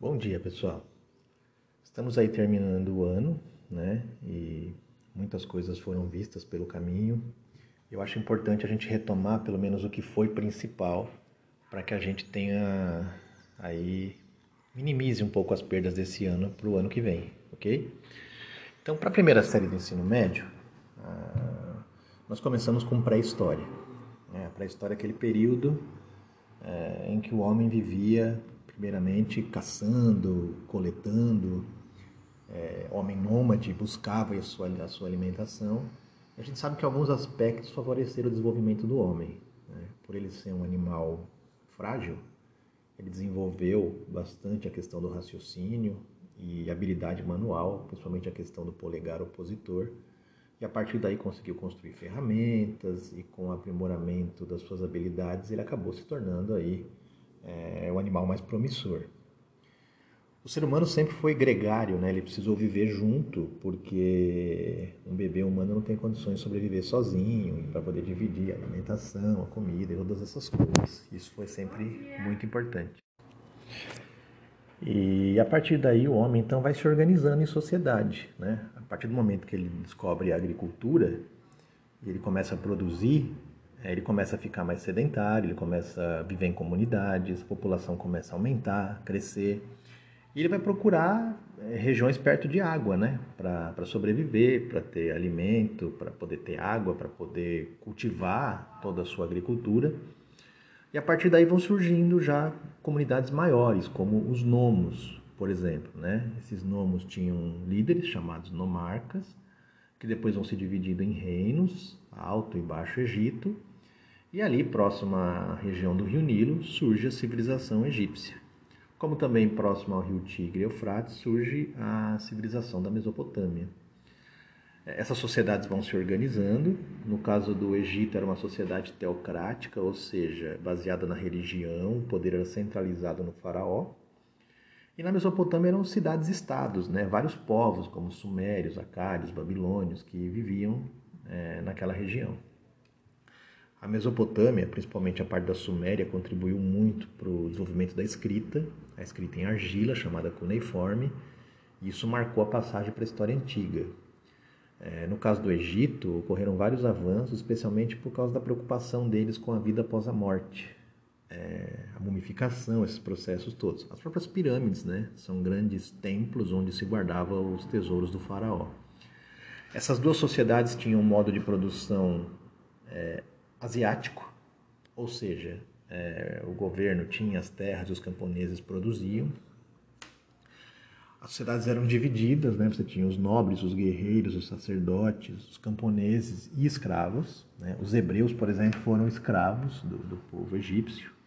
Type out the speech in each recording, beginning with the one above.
Bom dia, pessoal. Estamos aí terminando o ano, né? E muitas coisas foram vistas pelo caminho. Eu acho importante a gente retomar pelo menos o que foi principal para que a gente tenha aí minimize um pouco as perdas desse ano para o ano que vem, ok? Então, para a primeira série do ensino médio, ah, nós começamos com pré-história. Né? A pré-história é aquele período é, em que o homem vivia primeiramente caçando, coletando, é, homem nômade buscava a sua, a sua alimentação. A gente sabe que alguns aspectos favoreceram o desenvolvimento do homem. Né? Por ele ser um animal frágil, ele desenvolveu bastante a questão do raciocínio e habilidade manual, principalmente a questão do polegar opositor. E a partir daí conseguiu construir ferramentas e com o aprimoramento das suas habilidades ele acabou se tornando aí é o animal mais promissor. O ser humano sempre foi gregário, né? ele precisou viver junto, porque um bebê humano não tem condições de sobreviver sozinho, para poder dividir a alimentação, a comida e todas essas coisas. Isso foi sempre muito importante. E a partir daí o homem então vai se organizando em sociedade. Né? A partir do momento que ele descobre a agricultura, ele começa a produzir, ele começa a ficar mais sedentário, ele começa a viver em comunidades, a população começa a aumentar, crescer. E ele vai procurar eh, regiões perto de água, né? Para sobreviver, para ter alimento, para poder ter água, para poder cultivar toda a sua agricultura. E a partir daí vão surgindo já comunidades maiores, como os nomos, por exemplo. Né? Esses nomos tinham líderes chamados nomarcas, que depois vão se dividindo em reinos, Alto e Baixo Egito, e ali, próximo à região do rio Nilo, surge a civilização egípcia. Como também próximo ao rio Tigre e Eufrates surge a civilização da Mesopotâmia. Essas sociedades vão se organizando. No caso do Egito, era uma sociedade teocrática, ou seja, baseada na religião, o poder era centralizado no faraó. E na Mesopotâmia eram cidades-estados, né? vários povos, como sumérios, acádios, babilônios, que viviam é, naquela região. A Mesopotâmia, principalmente a parte da Suméria, contribuiu muito para o desenvolvimento da escrita, a escrita em argila, chamada cuneiforme, e isso marcou a passagem para a história antiga. É, no caso do Egito, ocorreram vários avanços, especialmente por causa da preocupação deles com a vida após a morte, é, a mumificação, esses processos todos. As próprias pirâmides né, são grandes templos onde se guardavam os tesouros do faraó. Essas duas sociedades tinham um modo de produção é, asiático, ou seja, é, o governo tinha as terras e os camponeses produziam. As sociedades eram divididas, né? você tinha os nobres, os guerreiros, os sacerdotes, os camponeses e escravos. Né? Os hebreus, por exemplo, foram escravos do, do povo egípcio.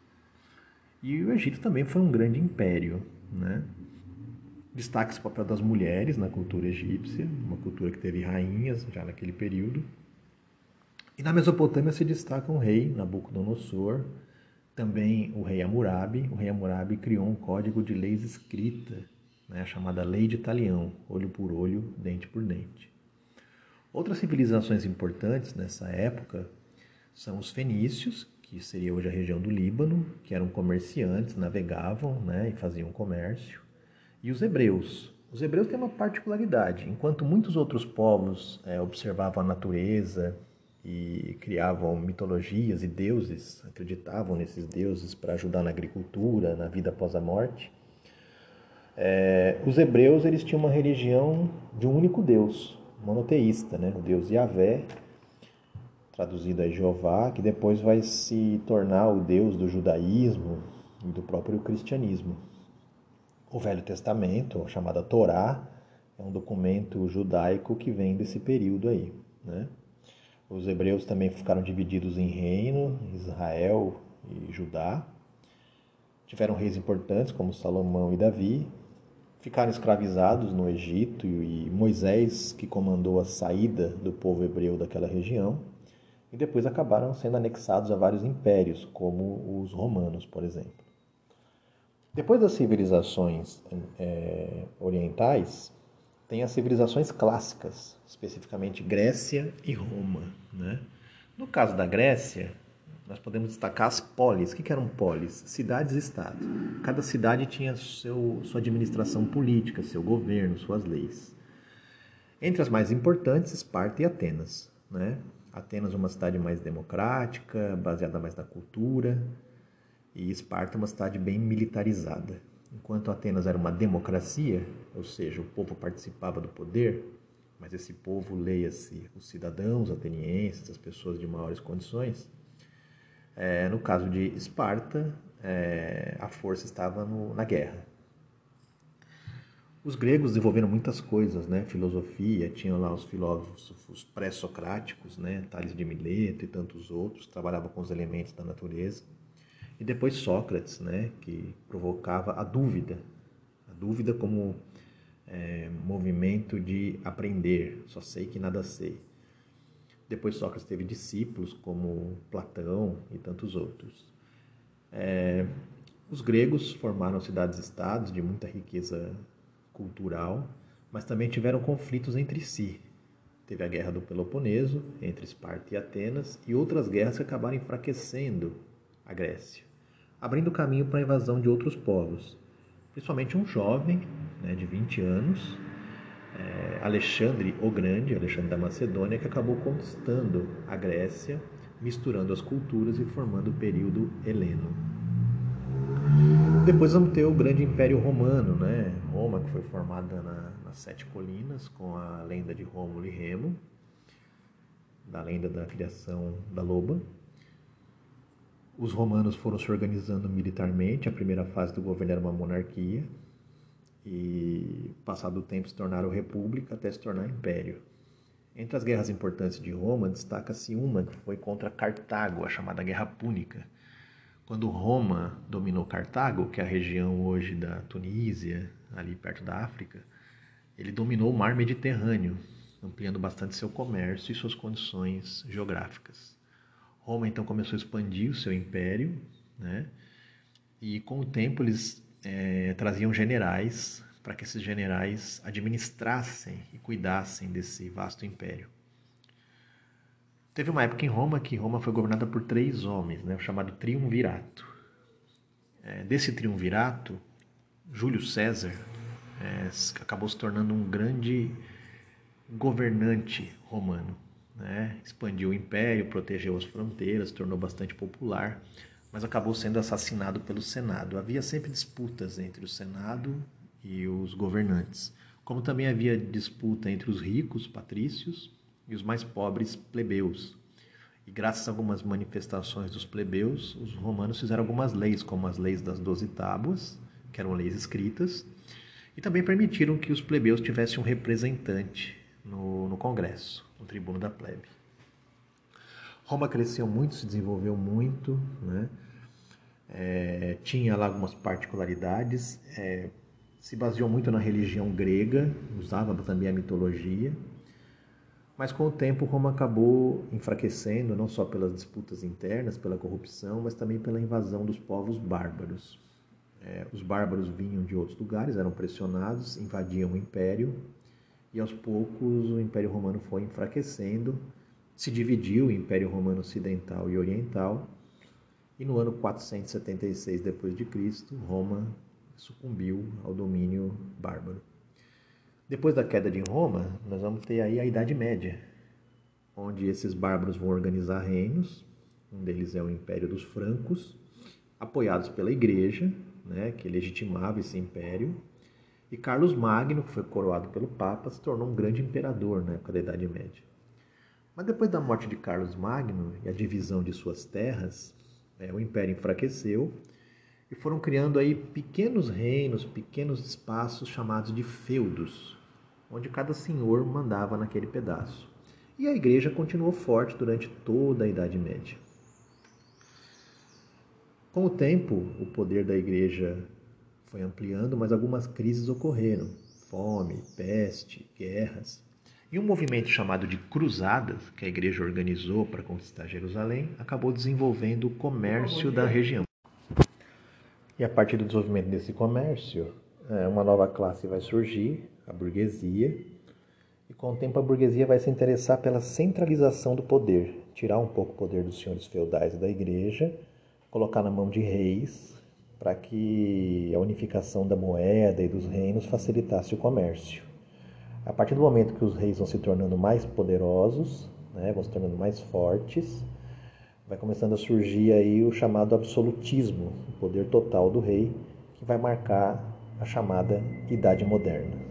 E o Egito também foi um grande império. Né? Destaca-se o papel das mulheres na cultura egípcia, uma cultura que teve rainhas já naquele período. E na Mesopotâmia se destaca um rei, Nabucodonosor, também o rei Hammurabi. O rei Hammurabi criou um código de leis escrita, né, chamada Lei de Talião, olho por olho, dente por dente. Outras civilizações importantes nessa época são os fenícios, que seria hoje a região do Líbano, que eram comerciantes, navegavam né, e faziam comércio, e os hebreus. Os hebreus têm uma particularidade, enquanto muitos outros povos é, observavam a natureza, e criavam mitologias e deuses, acreditavam nesses deuses para ajudar na agricultura, na vida após a morte. É, os hebreus eles tinham uma religião de um único Deus, monoteísta, né? o Deus Yahvé, traduzido a Jeová, que depois vai se tornar o Deus do judaísmo e do próprio cristianismo. O Velho Testamento, chamada Torá, é um documento judaico que vem desse período aí, né? Os hebreus também ficaram divididos em reino, Israel e Judá. Tiveram reis importantes como Salomão e Davi. Ficaram escravizados no Egito e Moisés, que comandou a saída do povo hebreu daquela região. E depois acabaram sendo anexados a vários impérios, como os romanos, por exemplo. Depois das civilizações é, orientais, tem as civilizações clássicas, especificamente Grécia e Roma. Né? No caso da Grécia, nós podemos destacar as polis. O que eram polis? Cidades-estado. Cada cidade tinha seu, sua administração política, seu governo, suas leis. Entre as mais importantes, Esparta e Atenas. Né? Atenas uma cidade mais democrática, baseada mais na cultura, e Esparta uma cidade bem militarizada. Enquanto Atenas era uma democracia, ou seja, o povo participava do poder, mas esse povo, leia-se, os cidadãos atenienses, as pessoas de maiores condições, é, no caso de Esparta, é, a força estava no, na guerra. Os gregos desenvolveram muitas coisas, né? Filosofia, tinham lá os filósofos pré-socráticos, né? Tales de Mileto e tantos outros, trabalhavam com os elementos da natureza. E depois Sócrates, né? Que provocava a dúvida, a dúvida como é, movimento de aprender, só sei que nada sei. Depois Sócrates teve discípulos como Platão e tantos outros. É, os gregos formaram cidades-estados de muita riqueza cultural, mas também tiveram conflitos entre si. Teve a Guerra do Peloponeso, entre Esparta e Atenas, e outras guerras que acabaram enfraquecendo a Grécia, abrindo caminho para a invasão de outros povos. Principalmente um jovem né, de 20 anos, é, Alexandre o Grande, Alexandre da Macedônia, que acabou conquistando a Grécia, misturando as culturas e formando o período heleno. Depois vamos ter o grande Império Romano, né? Roma, que foi formada na, nas Sete Colinas, com a lenda de Rômulo e Remo, da lenda da criação da loba. Os romanos foram se organizando militarmente, a primeira fase do governo era uma monarquia, e passado o tempo se tornaram república até se tornar império. Entre as guerras importantes de Roma, destaca-se uma que foi contra Cartago, a chamada Guerra Púnica, quando Roma dominou Cartago, que é a região hoje da Tunísia, ali perto da África, ele dominou o mar Mediterrâneo, ampliando bastante seu comércio e suas condições geográficas. Roma então começou a expandir o seu império, né? e com o tempo eles é, traziam generais para que esses generais administrassem e cuidassem desse vasto império. Teve uma época em Roma que Roma foi governada por três homens, né, chamado Triunvirato. É, desse Triunvirato, Júlio César é, acabou se tornando um grande governante romano. Né? Expandiu o império, protegeu as fronteiras, tornou bastante popular, mas acabou sendo assassinado pelo Senado. Havia sempre disputas entre o Senado e os governantes, como também havia disputa entre os ricos patrícios e os mais pobres plebeus. E graças a algumas manifestações dos plebeus, os romanos fizeram algumas leis, como as leis das doze tábuas, que eram leis escritas, e também permitiram que os plebeus tivessem um representante no, no Congresso, no tribuno da plebe. Roma cresceu muito, se desenvolveu muito, né? É, tinha lá algumas particularidades, é, se baseou muito na religião grega, usava também a mitologia, mas com o tempo, Roma acabou enfraquecendo, não só pelas disputas internas, pela corrupção, mas também pela invasão dos povos bárbaros. É, os bárbaros vinham de outros lugares, eram pressionados, invadiam o império, e aos poucos o Império Romano foi enfraquecendo, se dividiu em Império Romano Ocidental e Oriental, e no ano 476 d.C., Roma sucumbiu ao domínio bárbaro. Depois da queda de Roma, nós vamos ter aí a Idade Média, onde esses bárbaros vão organizar reinos. Um deles é o Império dos Francos, apoiados pela Igreja, né, que legitimava esse império. E Carlos Magno, que foi coroado pelo Papa, se tornou um grande imperador na época da Idade Média. Mas depois da morte de Carlos Magno e a divisão de suas terras, é, o império enfraqueceu e foram criando aí pequenos reinos, pequenos espaços chamados de feudos, onde cada senhor mandava naquele pedaço. E a igreja continuou forte durante toda a Idade Média. Com o tempo, o poder da igreja foi ampliando, mas algumas crises ocorreram: fome, peste, guerras. E um movimento chamado de Cruzadas, que a igreja organizou para conquistar Jerusalém, acabou desenvolvendo o comércio da região. E a partir do desenvolvimento desse comércio, é, uma nova classe vai surgir, a burguesia, E com o tempo a burguesia vai se interessar pela centralização do poder, tirar um pouco o poder dos senhores feudais e da igreja, colocar na mão de reis, para que a unificação da moeda e dos reinos facilitasse o comércio. A partir do momento que os reis vão se tornando mais poderosos, né, vão se tornando mais fortes, vai começando a surgir aí o chamado absolutismo, o poder total do rei, que vai marcar a chamada Idade Moderna.